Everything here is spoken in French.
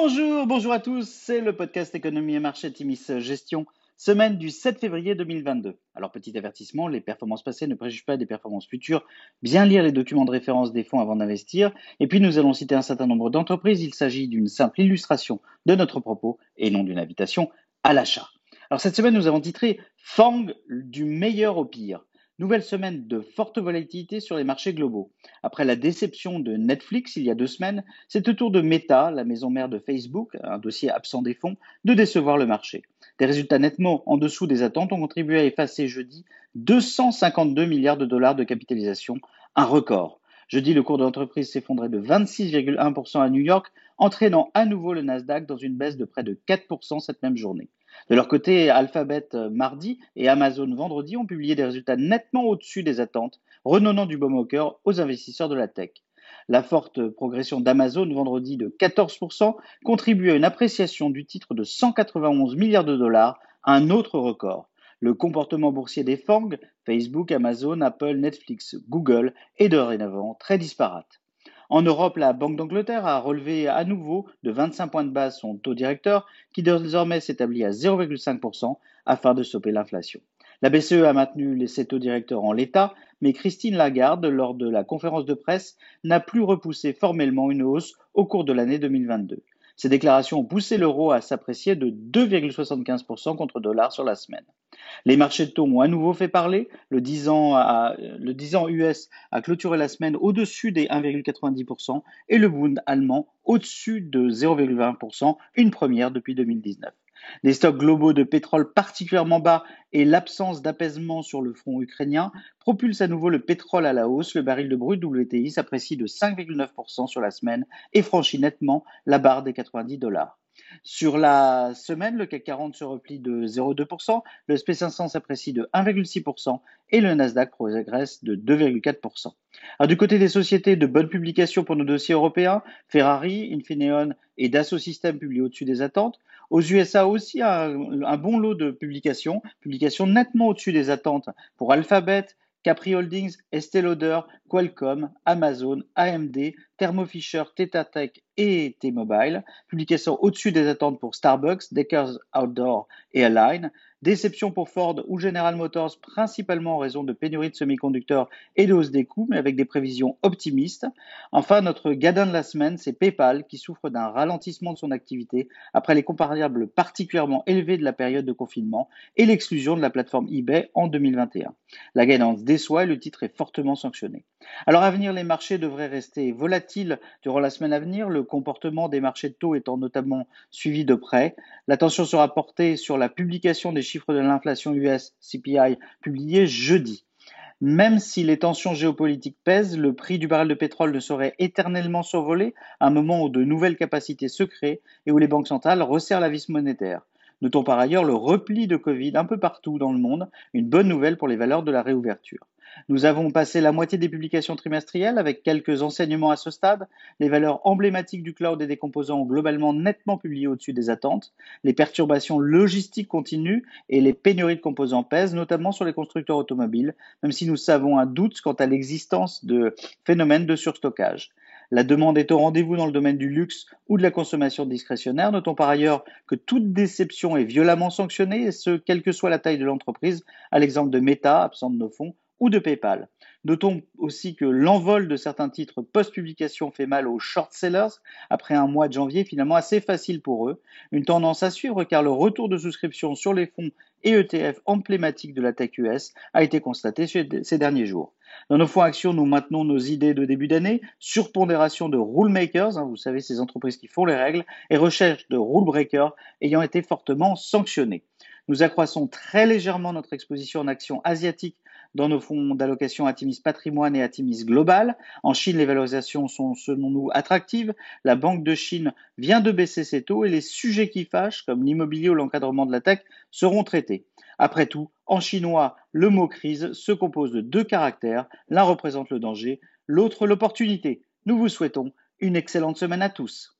Bonjour, bonjour à tous, c'est le podcast Économie et Marché Timis Gestion, semaine du 7 février 2022. Alors petit avertissement, les performances passées ne préjugent pas des performances futures, bien lire les documents de référence des fonds avant d'investir, et puis nous allons citer un certain nombre d'entreprises, il s'agit d'une simple illustration de notre propos et non d'une invitation à l'achat. Alors cette semaine nous avons titré Fang du meilleur au pire. Nouvelle semaine de forte volatilité sur les marchés globaux. Après la déception de Netflix il y a deux semaines, c'est au tour de Meta, la maison mère de Facebook, un dossier absent des fonds, de décevoir le marché. Des résultats nettement en dessous des attentes ont contribué à effacer jeudi 252 milliards de dollars de capitalisation, un record. Jeudi, le cours de l'entreprise s'effondrait de 26,1% à New York, entraînant à nouveau le Nasdaq dans une baisse de près de 4% cette même journée. De leur côté, Alphabet euh, mardi et Amazon vendredi ont publié des résultats nettement au-dessus des attentes, renonnant du baume au aux investisseurs de la tech. La forte progression d'Amazon vendredi de 14% contribue à une appréciation du titre de 191 milliards de dollars, un autre record. Le comportement boursier des FANG, Facebook, Amazon, Apple, Netflix, Google, est dorénavant très disparate. En Europe, la Banque d'Angleterre a relevé à nouveau de 25 points de base son taux directeur, qui désormais s'établit à 0,5% afin de stopper l'inflation. La BCE a maintenu ses taux directeurs en l'état, mais Christine Lagarde, lors de la conférence de presse, n'a plus repoussé formellement une hausse au cours de l'année 2022. Ces déclarations ont poussé l'euro à s'apprécier de 2,75% contre dollar sur la semaine. Les marchés de taux ont à nouveau fait parler. Le 10 ans, le 10 ans US a clôturé la semaine au-dessus des 1,90% et le Bund allemand au-dessus de 0,20%, une première depuis 2019. Les stocks globaux de pétrole particulièrement bas et l'absence d'apaisement sur le front ukrainien propulsent à nouveau le pétrole à la hausse. Le baril de brut WTI s'apprécie de 5,9% sur la semaine et franchit nettement la barre des 90 dollars. Sur la semaine, le CAC 40 se replie de 0,2%, le SP500 s'apprécie de 1,6% et le Nasdaq progresse de 2,4%. du côté des sociétés de bonne publication pour nos dossiers européens, Ferrari, Infineon et Dassault Systèmes publient au-dessus des attentes. Aux USA aussi, un, bon lot de publications, publications nettement au-dessus des attentes pour Alphabet, Capri Holdings, Estée Lauder, Qualcomm, Amazon, AMD, Thermo Fisher, et T-Mobile. Publication au-dessus des attentes pour Starbucks, Deckers Outdoor et Align. Déception pour Ford ou General Motors, principalement en raison de pénurie de semi-conducteurs et de hausse des coûts, mais avec des prévisions optimistes. Enfin, notre gadin de la semaine, c'est PayPal, qui souffre d'un ralentissement de son activité après les comparables particulièrement élevés de la période de confinement et l'exclusion de la plateforme eBay en 2021. La guidance déçoit et le titre est fortement sanctionné. Alors à venir, les marchés devraient rester volatiles durant la semaine à venir, le comportement des marchés de taux étant notamment suivi de près. L'attention sera portée sur la publication des chiffres de l'inflation US CPI publiés jeudi. Même si les tensions géopolitiques pèsent, le prix du baril de pétrole ne saurait éternellement survoler à un moment où de nouvelles capacités se créent et où les banques centrales resserrent la vis monétaire. Notons par ailleurs le repli de Covid un peu partout dans le monde, une bonne nouvelle pour les valeurs de la réouverture. Nous avons passé la moitié des publications trimestrielles avec quelques enseignements à ce stade. Les valeurs emblématiques du cloud et des composants ont globalement nettement publié au-dessus des attentes. Les perturbations logistiques continuent et les pénuries de composants pèsent, notamment sur les constructeurs automobiles, même si nous savons un doute quant à l'existence de phénomènes de surstockage. La demande est au rendez-vous dans le domaine du luxe ou de la consommation discrétionnaire. Notons par ailleurs que toute déception est violemment sanctionnée, et ce, quelle que soit la taille de l'entreprise, à l'exemple de Meta, absent de nos fonds, ou de PayPal. Notons aussi que l'envol de certains titres post-publication fait mal aux short sellers après un mois de janvier finalement assez facile pour eux. Une tendance à suivre car le retour de souscription sur les fonds et ETF emblématiques de la tech US a été constaté ces derniers jours. Dans nos fonds actions, nous maintenons nos idées de début d'année, surpondération de rule makers, hein, vous savez, ces entreprises qui font les règles, et recherche de rule breakers ayant été fortement sanctionnées. Nous accroissons très légèrement notre exposition en actions asiatiques dans nos fonds d'allocation Atimis Patrimoine et Atimis Global. En Chine, les valorisations sont selon nous attractives. La Banque de Chine vient de baisser ses taux et les sujets qui fâchent, comme l'immobilier ou l'encadrement de la tech, seront traités. Après tout, en chinois, le mot crise se compose de deux caractères. L'un représente le danger, l'autre l'opportunité. Nous vous souhaitons une excellente semaine à tous.